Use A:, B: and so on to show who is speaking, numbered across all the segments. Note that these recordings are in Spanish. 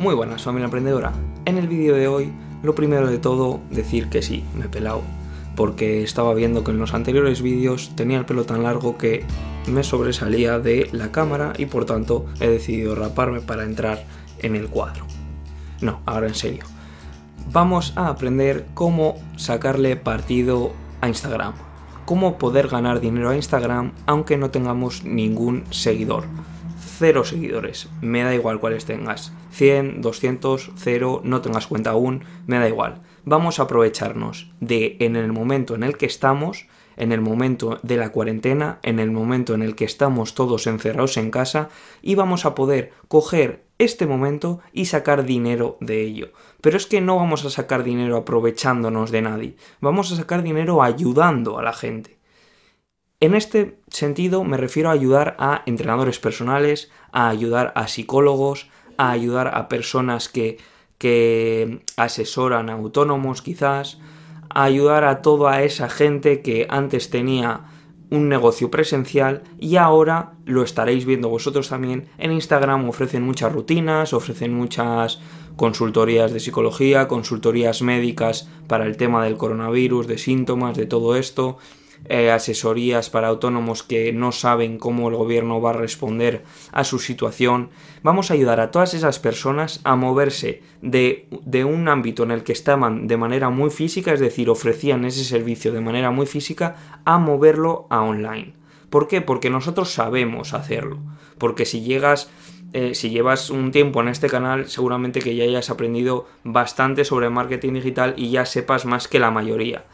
A: Muy buenas familia emprendedora. En el vídeo de hoy, lo primero de todo, decir que sí, me he pelado. Porque estaba viendo que en los anteriores vídeos tenía el pelo tan largo que me sobresalía de la cámara y por tanto he decidido raparme para entrar en el cuadro. No, ahora en serio. Vamos a aprender cómo sacarle partido a Instagram. Cómo poder ganar dinero a Instagram aunque no tengamos ningún seguidor cero seguidores, me da igual cuáles tengas. 100, 200, 0, no tengas cuenta aún, me da igual. Vamos a aprovecharnos de en el momento en el que estamos, en el momento de la cuarentena, en el momento en el que estamos todos encerrados en casa y vamos a poder coger este momento y sacar dinero de ello. Pero es que no vamos a sacar dinero aprovechándonos de nadie, vamos a sacar dinero ayudando a la gente. En este sentido me refiero a ayudar a entrenadores personales, a ayudar a psicólogos, a ayudar a personas que, que asesoran autónomos quizás, a ayudar a toda esa gente que antes tenía un negocio presencial y ahora lo estaréis viendo vosotros también. En Instagram ofrecen muchas rutinas, ofrecen muchas consultorías de psicología, consultorías médicas para el tema del coronavirus, de síntomas, de todo esto. Eh, asesorías para autónomos que no saben cómo el gobierno va a responder a su situación. Vamos a ayudar a todas esas personas a moverse de, de un ámbito en el que estaban de manera muy física, es decir, ofrecían ese servicio de manera muy física, a moverlo a online. ¿Por qué? Porque nosotros sabemos hacerlo. Porque si llegas eh, si llevas un tiempo en este canal, seguramente que ya hayas aprendido bastante sobre marketing digital y ya sepas más que la mayoría.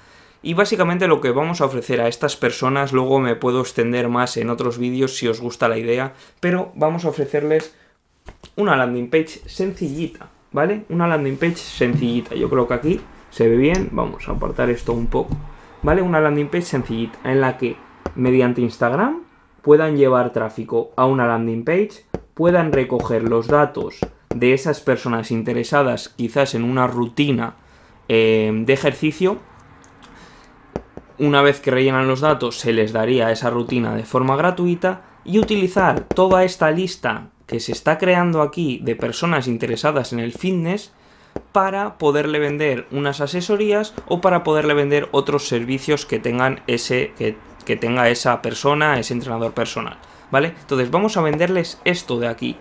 A: Y básicamente lo que vamos a ofrecer a estas personas, luego me puedo extender más en otros vídeos si os gusta la idea, pero vamos a ofrecerles una landing page sencillita, ¿vale? Una landing page sencillita. Yo creo que aquí se ve bien, vamos a apartar esto un poco, ¿vale? Una landing page sencillita en la que mediante Instagram puedan llevar tráfico a una landing page, puedan recoger los datos de esas personas interesadas quizás en una rutina eh, de ejercicio una vez que rellenan los datos se les daría esa rutina de forma gratuita y utilizar toda esta lista que se está creando aquí de personas interesadas en el fitness para poderle vender unas asesorías o para poderle vender otros servicios que tengan ese que, que tenga esa persona, ese entrenador personal, ¿vale? Entonces vamos a venderles esto de aquí.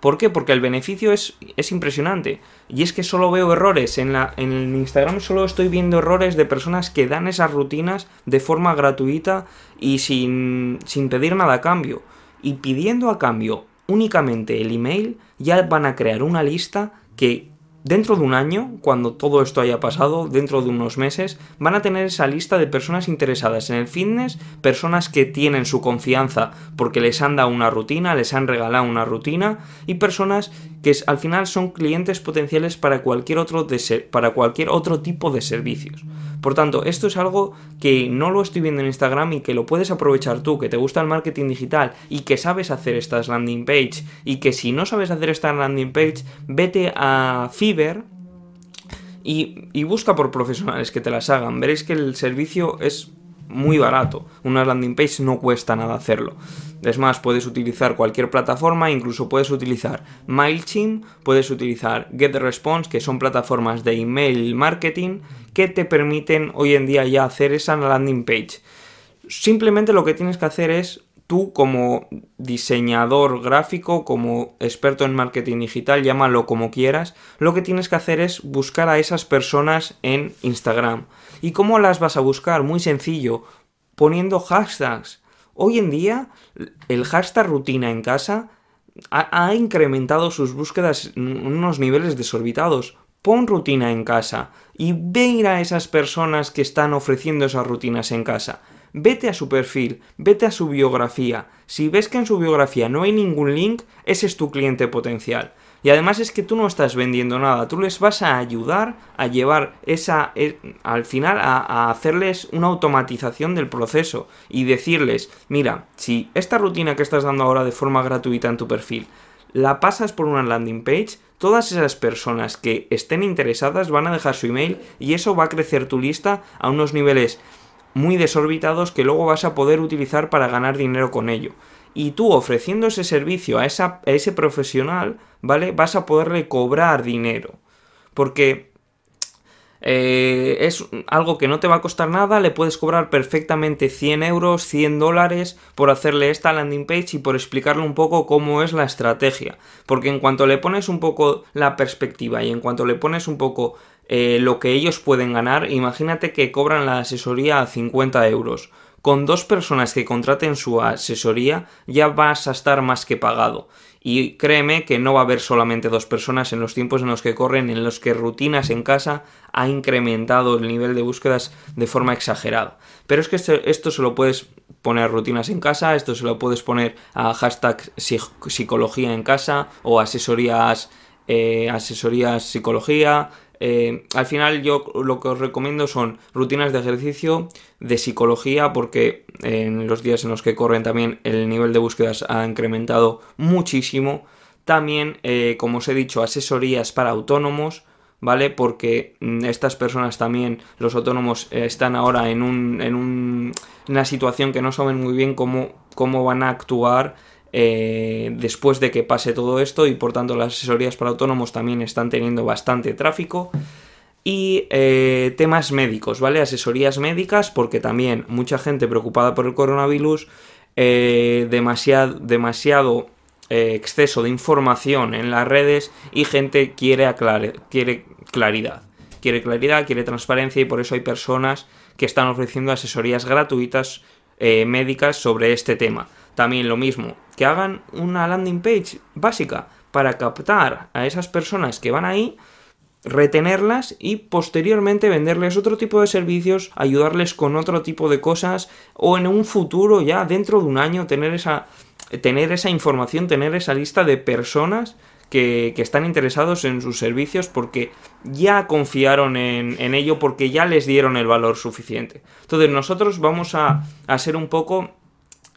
A: ¿Por qué? Porque el beneficio es, es impresionante. Y es que solo veo errores. En, la, en el Instagram solo estoy viendo errores de personas que dan esas rutinas de forma gratuita y sin, sin pedir nada a cambio. Y pidiendo a cambio únicamente el email, ya van a crear una lista que Dentro de un año, cuando todo esto haya pasado, dentro de unos meses, van a tener esa lista de personas interesadas en el fitness, personas que tienen su confianza porque les han dado una rutina, les han regalado una rutina, y personas que al final son clientes potenciales para cualquier otro, para cualquier otro tipo de servicios. Por tanto, esto es algo que no lo estoy viendo en Instagram y que lo puedes aprovechar tú, que te gusta el marketing digital y que sabes hacer estas landing page y que si no sabes hacer esta landing page, vete a Y, y busca por profesionales que te las hagan. Veréis que el servicio es muy barato. Una landing page no cuesta nada hacerlo. Es más, puedes utilizar cualquier plataforma, incluso puedes utilizar MailChimp, puedes utilizar GetResponse, que son plataformas de email marketing que te permiten hoy en día ya hacer esa landing page. Simplemente lo que tienes que hacer es tú como diseñador gráfico, como experto en marketing digital, llámalo como quieras, lo que tienes que hacer es buscar a esas personas en Instagram. ¿Y cómo las vas a buscar? Muy sencillo, poniendo hashtags. Hoy en día el hashtag rutina en casa ha, incrementado sus búsquedas en unos niveles desorbitados. Pon rutina en casa y ve a esas personas que están ofreciendo esas rutinas en casa vete a su perfil, vete a su biografía. Si ves que en su biografía no hay ningún link, ese es tu cliente potencial. Y además es que tú no estás vendiendo nada, tú les vas a ayudar a llevar esa, e, al final, a, a, hacerles una automatización del proceso y decirles, mira, si esta rutina que estás dando ahora de forma gratuita en tu perfil, la pasas por una landing page, todas esas personas que estén interesadas van a dejar su email y eso va a crecer tu lista a unos niveles muy desorbitados que luego vas a poder utilizar para ganar dinero con ello. y tú ofreciendo ese servicio a, esa, a ese profesional, ¿vale? Vas a poderle cobrar dinero. Porque eh, es algo que no te va a costar nada, le puedes cobrar perfectamente 100 euros, 100 dólares por hacerle esta landing page y por explicarle un poco cómo es la estrategia. Porque en cuanto le pones un poco la perspectiva y en cuanto le pones un poco eh, lo que ellos pueden ganar, imagínate que cobran la asesoría a 50 euros. Con dos personas que contraten su asesoría ya vas a estar más que pagado. Y créeme que no va a haber solamente dos personas en los tiempos en los que corren, en los que rutinas en casa ha incrementado el nivel de búsquedas de forma exagerada. Pero es que esto, se lo puedes poner rutinas en casa, esto se lo puedes poner a hashtag psicología en casa o asesorías, eh, asesorías psicología, eh, al final yo lo que os recomiendo son rutinas de ejercicio, de psicología, porque en los días en los que corren también el nivel de búsquedas ha incrementado muchísimo. También, eh, como os he dicho, asesorías para autónomos, ¿vale? Porque mm, estas personas también, los autónomos, eh, están ahora en una situación que no saben muy bien cómo, cómo van a actuar eh, después de que pase todo esto y por tanto las asesorías para autónomos también están teniendo bastante tráfico. Y eh, temas médicos, ¿vale? Asesorías médicas porque también mucha gente preocupada por el coronavirus, eh, demasiado, exceso de información en las redes y gente quiere, quiere claridad. Quiere claridad, quiere transparencia y por eso hay personas que están ofreciendo asesorías gratuitas médicas sobre este tema. También lo mismo, que hagan una landing page básica para captar a esas personas que van ahí, retenerlas y posteriormente venderles otro tipo de servicios, ayudarles con otro tipo de cosas o en un futuro ya dentro de un año tener esa, tener esa información, tener esa lista de personas que, están interesados en sus servicios porque ya confiaron en, en, ello, porque ya les dieron el valor suficiente. Entonces nosotros vamos a, a ser un poco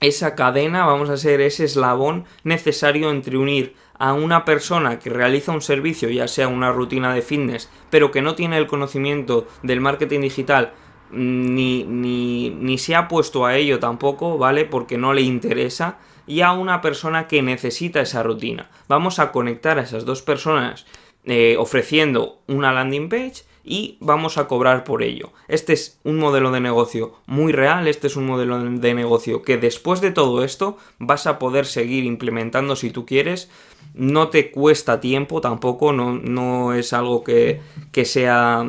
A: esa cadena, vamos a ser ese eslabón necesario entre unir a una persona que realiza un servicio, ya sea una rutina de fitness, pero que no tiene el conocimiento del marketing digital, ni, ni, ni se ha puesto a ello tampoco, ¿vale? Porque no le interesa, y a una persona que necesita esa rutina. Vamos a conectar a esas dos personas eh, ofreciendo una landing page y vamos a cobrar por ello. Este es un modelo de negocio muy real, este es un modelo de negocio que después de todo esto vas a poder seguir implementando si tú quieres. No te cuesta tiempo tampoco, no, no es algo que, que sea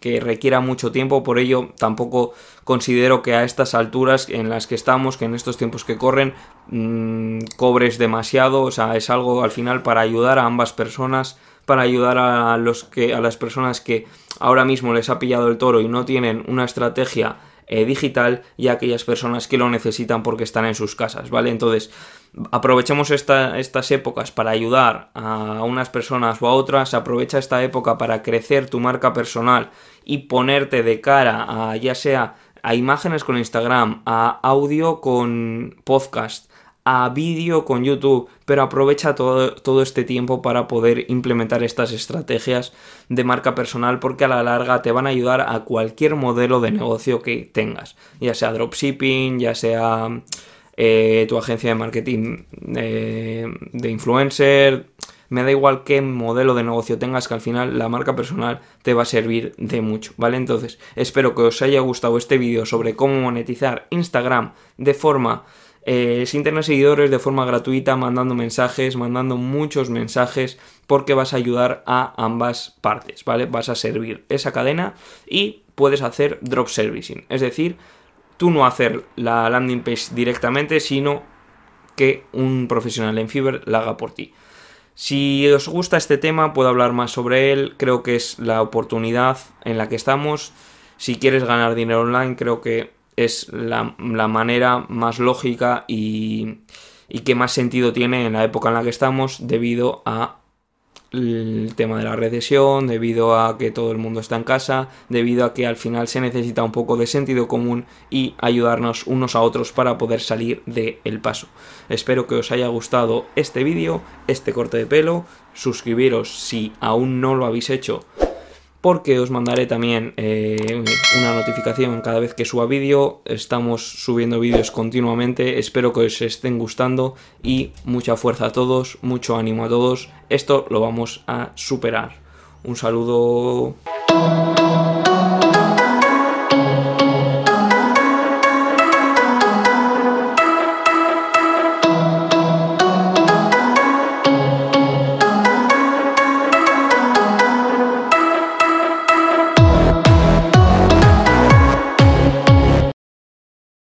A: que requiera mucho tiempo, por ello tampoco considero que a estas alturas en las que estamos, que en estos tiempos que corren, mmm, cobres demasiado, o sea, es algo al final para ayudar a ambas personas para ayudar a, los que, a las personas que ahora mismo les ha pillado el toro y no tienen una estrategia eh, digital y a aquellas personas que lo necesitan porque están en sus casas, ¿vale? Entonces, aprovechemos estas épocas para ayudar a unas personas o a otras, aprovecha esta época para crecer tu marca personal y ponerte de cara a ya sea a imágenes con Instagram, a audio con podcast, a vídeo con YouTube, pero aprovecha todo, todo, este tiempo para poder implementar estas estrategias de marca personal porque a la larga te van a ayudar a cualquier modelo de negocio que tengas, ya sea dropshipping, ya sea eh, tu agencia de marketing eh, de influencer, me da igual qué modelo de negocio tengas que al final la marca personal te va a servir de mucho, ¿vale? Entonces espero que os haya gustado este vídeo sobre cómo monetizar Instagram de forma eh, sin tener seguidores de forma gratuita, mandando mensajes, mandando muchos mensajes, porque vas a ayudar a ambas partes, ¿vale? Vas a servir esa cadena y puedes hacer drop servicing, es decir, tú no hacer la landing page directamente, sino que un profesional en Fiverr la haga por ti. Si os gusta este tema, puedo hablar más sobre él. Creo que es la oportunidad en la que estamos. Si quieres ganar dinero online, creo que es la, manera más lógica y, y, que más sentido tiene en la época en la que estamos debido a el tema de la recesión, debido a que todo el mundo está en casa, debido a que al final se necesita un poco de sentido común y ayudarnos unos a otros para poder salir del paso. Espero que os haya gustado este vídeo, este corte de pelo, suscribiros si aún no lo habéis hecho porque os mandaré también eh, una notificación cada vez que suba vídeo. Estamos subiendo vídeos continuamente, espero que os estén gustando y mucha fuerza a todos, mucho ánimo a todos. Esto lo vamos a superar. Un saludo.